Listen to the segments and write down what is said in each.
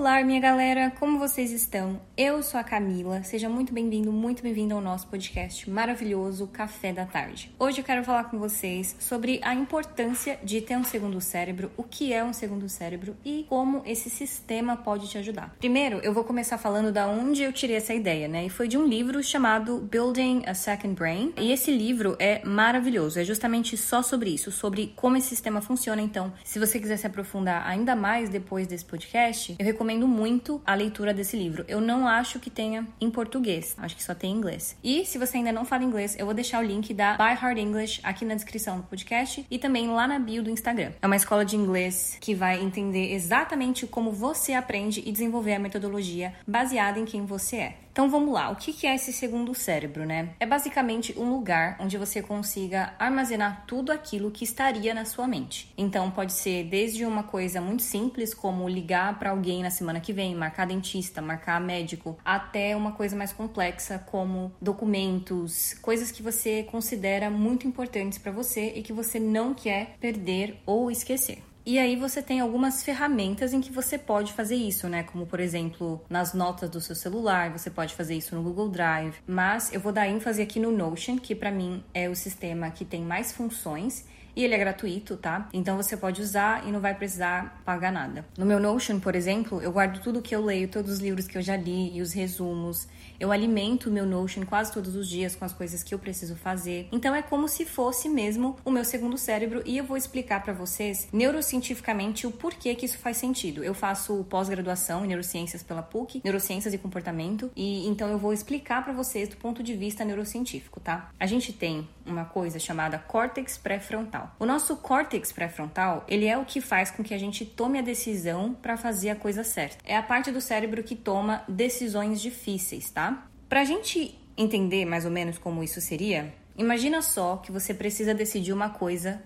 Olá, minha galera, como vocês estão? Eu sou a Camila, seja muito bem-vindo, muito bem-vindo ao nosso podcast maravilhoso Café da Tarde. Hoje eu quero falar com vocês sobre a importância de ter um segundo cérebro, o que é um segundo cérebro e como esse sistema pode te ajudar. Primeiro, eu vou começar falando da onde eu tirei essa ideia, né? E foi de um livro chamado Building a Second Brain. E esse livro é maravilhoso, é justamente só sobre isso, sobre como esse sistema funciona. Então, se você quiser se aprofundar ainda mais depois desse podcast, eu recomendo muito a leitura desse livro. Eu não acho que tenha em português, acho que só tem em inglês. E se você ainda não fala inglês, eu vou deixar o link da By Hard English aqui na descrição do podcast e também lá na bio do Instagram. É uma escola de inglês que vai entender exatamente como você aprende e desenvolver a metodologia baseada em quem você é. Então vamos lá, o que é esse segundo cérebro, né? É basicamente um lugar onde você consiga armazenar tudo aquilo que estaria na sua mente. Então pode ser desde uma coisa muito simples, como ligar para alguém na semana que vem, marcar dentista, marcar médico, até uma coisa mais complexa, como documentos, coisas que você considera muito importantes para você e que você não quer perder ou esquecer. E aí você tem algumas ferramentas em que você pode fazer isso, né? Como por exemplo, nas notas do seu celular, você pode fazer isso no Google Drive. Mas eu vou dar ênfase aqui no Notion, que para mim é o sistema que tem mais funções e ele é gratuito, tá? Então você pode usar e não vai precisar pagar nada. No meu Notion, por exemplo, eu guardo tudo que eu leio, todos os livros que eu já li e os resumos. Eu alimento o meu Notion quase todos os dias com as coisas que eu preciso fazer. Então é como se fosse mesmo o meu segundo cérebro e eu vou explicar para vocês neurocientificamente o porquê que isso faz sentido. Eu faço pós-graduação em neurociências pela PUC, neurociências e comportamento, e então eu vou explicar para vocês do ponto de vista neurocientífico, tá? A gente tem uma coisa chamada córtex pré-frontal. O nosso córtex pré-frontal, ele é o que faz com que a gente tome a decisão para fazer a coisa certa. É a parte do cérebro que toma decisões difíceis, tá? Pra gente entender mais ou menos como isso seria, imagina só que você precisa decidir uma coisa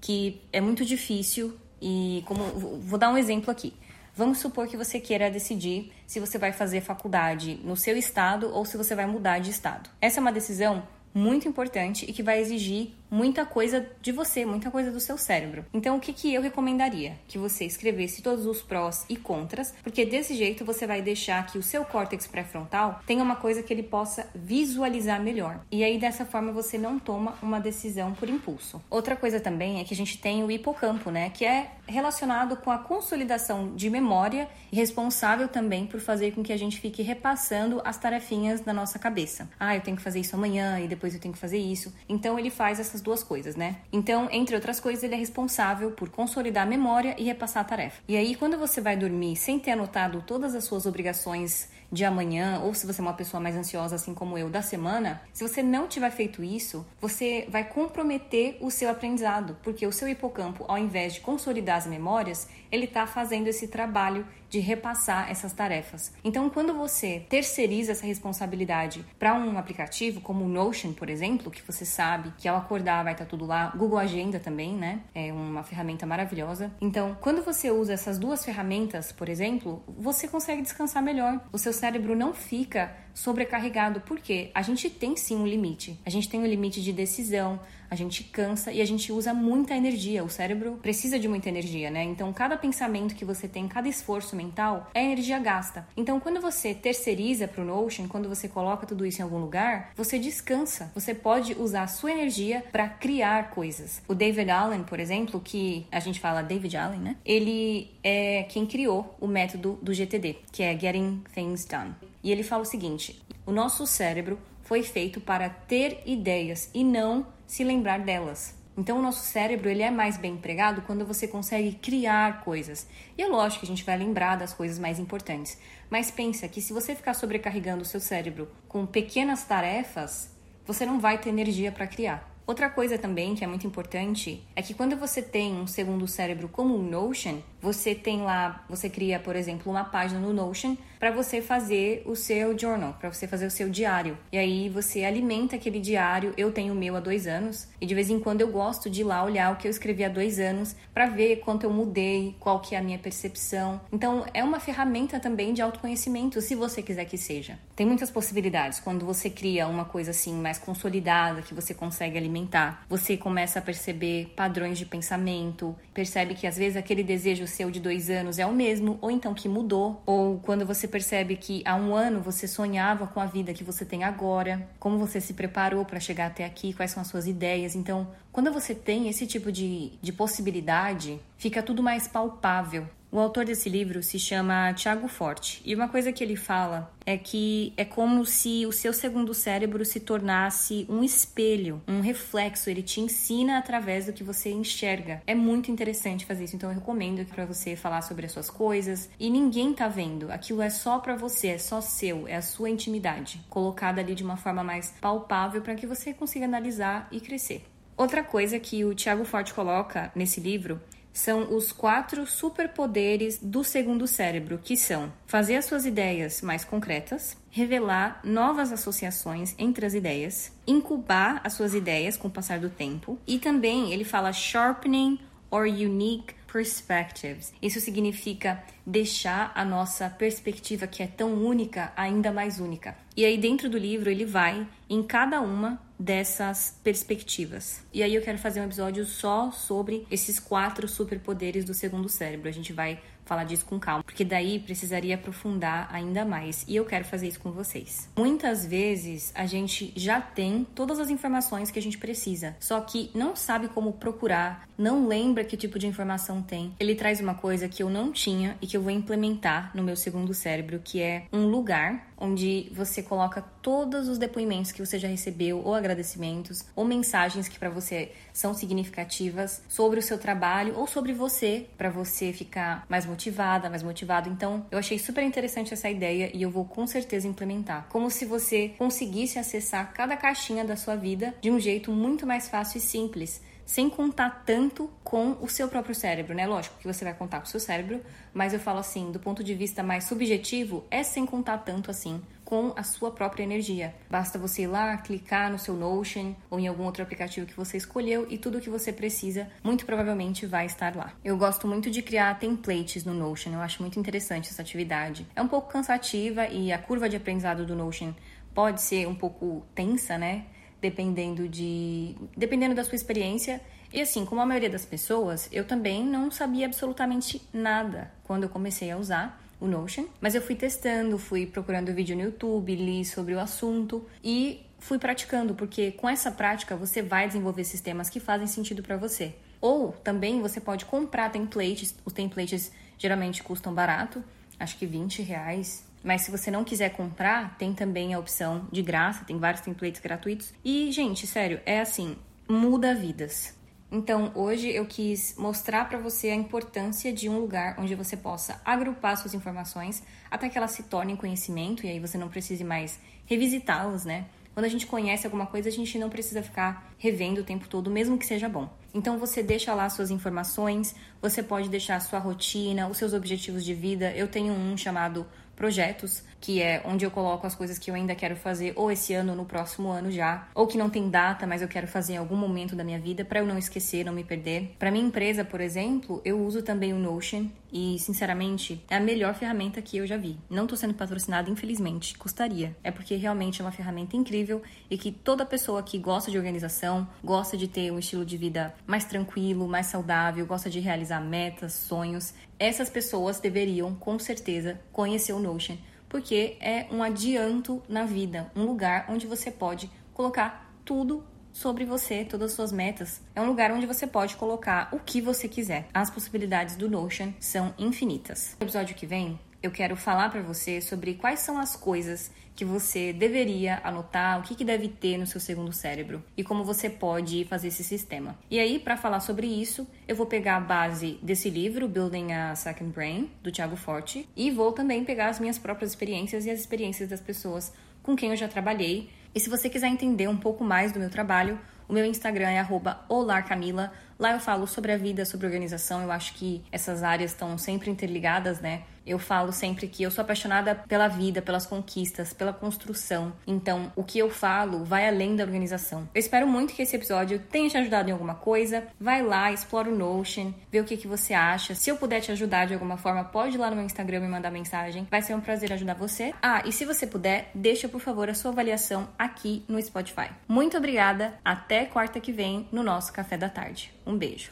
que é muito difícil e como vou dar um exemplo aqui. Vamos supor que você queira decidir se você vai fazer faculdade no seu estado ou se você vai mudar de estado. Essa é uma decisão muito importante e que vai exigir muita coisa de você, muita coisa do seu cérebro. Então, o que, que eu recomendaria? Que você escrevesse todos os prós e contras, porque desse jeito você vai deixar que o seu córtex pré-frontal tenha uma coisa que ele possa visualizar melhor. E aí, dessa forma, você não toma uma decisão por impulso. Outra coisa também é que a gente tem o hipocampo, né? Que é relacionado com a consolidação de memória e responsável também por fazer com que a gente fique repassando as tarefinhas na nossa cabeça. Ah, eu tenho que fazer isso amanhã e depois eu tenho que fazer isso. Então ele faz essas duas coisas, né? Então, entre outras coisas, ele é responsável por consolidar a memória e repassar a tarefa. E aí, quando você vai dormir sem ter anotado todas as suas obrigações de amanhã, ou se você é uma pessoa mais ansiosa, assim como eu, da semana, se você não tiver feito isso, você vai comprometer o seu aprendizado, porque o seu hipocampo, ao invés de consolidar as memórias, ele está fazendo esse trabalho de repassar essas tarefas. Então, quando você terceiriza essa responsabilidade para um aplicativo como o Notion, por exemplo, que você sabe que ao acordar vai estar tá tudo lá, Google Agenda também, né? É uma ferramenta maravilhosa. Então, quando você usa essas duas ferramentas, por exemplo, você consegue descansar melhor. O seu cérebro não fica sobrecarregado, porque a gente tem sim um limite. A gente tem um limite de decisão, a gente cansa e a gente usa muita energia. O cérebro precisa de muita energia, né? Então, cada pensamento que você tem, cada esforço mental é energia gasta. Então, quando você terceiriza para o Notion, quando você coloca tudo isso em algum lugar, você descansa. Você pode usar a sua energia para criar coisas. O David Allen, por exemplo, que a gente fala David Allen, né? Ele é quem criou o método do GTD, que é Getting Things Done. E ele fala o seguinte: o nosso cérebro foi feito para ter ideias e não se lembrar delas. Então o nosso cérebro ele é mais bem empregado quando você consegue criar coisas. E é lógico que a gente vai lembrar das coisas mais importantes, mas pensa que se você ficar sobrecarregando o seu cérebro com pequenas tarefas, você não vai ter energia para criar. Outra coisa também que é muito importante é que quando você tem um segundo cérebro como o Notion, você tem lá, você cria, por exemplo, uma página no Notion para você fazer o seu journal, para você fazer o seu diário. E aí você alimenta aquele diário. Eu tenho o meu há dois anos e de vez em quando eu gosto de ir lá olhar o que eu escrevi há dois anos para ver quanto eu mudei, qual que é a minha percepção. Então é uma ferramenta também de autoconhecimento, se você quiser que seja. Tem muitas possibilidades quando você cria uma coisa assim mais consolidada que você consegue alimentar. Você começa a perceber padrões de pensamento, percebe que às vezes aquele desejo seu de dois anos é o mesmo, ou então que mudou, ou quando você percebe que há um ano você sonhava com a vida que você tem agora, como você se preparou para chegar até aqui, quais são as suas ideias. Então, quando você tem esse tipo de, de possibilidade, fica tudo mais palpável. O autor desse livro se chama Tiago Forte e uma coisa que ele fala é que é como se o seu segundo cérebro se tornasse um espelho, um reflexo. Ele te ensina através do que você enxerga. É muito interessante fazer isso, então eu recomendo para você falar sobre as suas coisas e ninguém tá vendo. Aquilo é só para você, é só seu, é a sua intimidade, colocada ali de uma forma mais palpável para que você consiga analisar e crescer. Outra coisa que o Tiago Forte coloca nesse livro são os quatro superpoderes do segundo cérebro, que são fazer as suas ideias mais concretas, revelar novas associações entre as ideias, incubar as suas ideias com o passar do tempo, e também ele fala sharpening or unique perspectives. Isso significa deixar a nossa perspectiva, que é tão única, ainda mais única. E aí, dentro do livro, ele vai em cada uma dessas perspectivas. E aí, eu quero fazer um episódio só sobre esses quatro superpoderes do segundo cérebro. A gente vai falar disso com calma, porque daí precisaria aprofundar ainda mais e eu quero fazer isso com vocês. Muitas vezes a gente já tem todas as informações que a gente precisa, só que não sabe como procurar, não lembra que tipo de informação tem. Ele traz uma coisa que eu não tinha e que eu vou implementar no meu segundo cérebro, que é um lugar onde você coloca todos os depoimentos que você já recebeu, ou agradecimentos, ou mensagens que para você são significativas sobre o seu trabalho ou sobre você, para você ficar mais motivada, mais motivado. Então, eu achei super interessante essa ideia e eu vou com certeza implementar. Como se você conseguisse acessar cada caixinha da sua vida de um jeito muito mais fácil e simples sem contar tanto com o seu próprio cérebro, né? Lógico que você vai contar com o seu cérebro, mas eu falo assim, do ponto de vista mais subjetivo, é sem contar tanto assim com a sua própria energia. Basta você ir lá, clicar no seu Notion ou em algum outro aplicativo que você escolheu e tudo o que você precisa muito provavelmente vai estar lá. Eu gosto muito de criar templates no Notion, eu acho muito interessante essa atividade. É um pouco cansativa e a curva de aprendizado do Notion pode ser um pouco tensa, né? dependendo de dependendo da sua experiência. E assim, como a maioria das pessoas, eu também não sabia absolutamente nada quando eu comecei a usar o Notion, mas eu fui testando, fui procurando vídeo no YouTube, li sobre o assunto e fui praticando, porque com essa prática você vai desenvolver sistemas que fazem sentido para você. Ou também você pode comprar templates, os templates geralmente custam barato, acho que 20 reais, mas se você não quiser comprar, tem também a opção de graça, tem vários templates gratuitos. E, gente, sério, é assim, muda vidas. Então, hoje eu quis mostrar para você a importância de um lugar onde você possa agrupar suas informações até que elas se tornem conhecimento e aí você não precise mais revisitá-las, né? Quando a gente conhece alguma coisa, a gente não precisa ficar revendo o tempo todo, mesmo que seja bom. Então você deixa lá suas informações, você pode deixar sua rotina, os seus objetivos de vida. Eu tenho um chamado projetos, que é onde eu coloco as coisas que eu ainda quero fazer, ou esse ano ou no próximo ano já, ou que não tem data, mas eu quero fazer em algum momento da minha vida para eu não esquecer, não me perder. Para minha empresa, por exemplo, eu uso também o Notion e, sinceramente, é a melhor ferramenta que eu já vi. Não tô sendo patrocinada, infelizmente, custaria. É porque realmente é uma ferramenta incrível e que toda pessoa que gosta de organização, gosta de ter um estilo de vida mais tranquilo, mais saudável, gosta de realizar metas, sonhos, essas pessoas deveriam, com certeza, conhecer o Notion, porque é um adianto na vida, um lugar onde você pode colocar tudo sobre você, todas as suas metas. É um lugar onde você pode colocar o que você quiser. As possibilidades do Notion são infinitas. No episódio que vem, eu quero falar para você sobre quais são as coisas que você deveria anotar, o que, que deve ter no seu segundo cérebro e como você pode fazer esse sistema. E aí, para falar sobre isso, eu vou pegar a base desse livro, Building a Second Brain, do Thiago Forte, e vou também pegar as minhas próprias experiências e as experiências das pessoas com quem eu já trabalhei. E se você quiser entender um pouco mais do meu trabalho, o meu Instagram é olarcamila. Lá eu falo sobre a vida, sobre organização. Eu acho que essas áreas estão sempre interligadas, né? Eu falo sempre que eu sou apaixonada pela vida, pelas conquistas, pela construção. Então, o que eu falo vai além da organização. Eu espero muito que esse episódio tenha te ajudado em alguma coisa. Vai lá, explora o Notion, vê o que, que você acha. Se eu puder te ajudar de alguma forma, pode ir lá no meu Instagram e mandar mensagem. Vai ser um prazer ajudar você. Ah, e se você puder, deixa por favor a sua avaliação aqui no Spotify. Muito obrigada. Até quarta que vem no nosso café da tarde. Um beijo.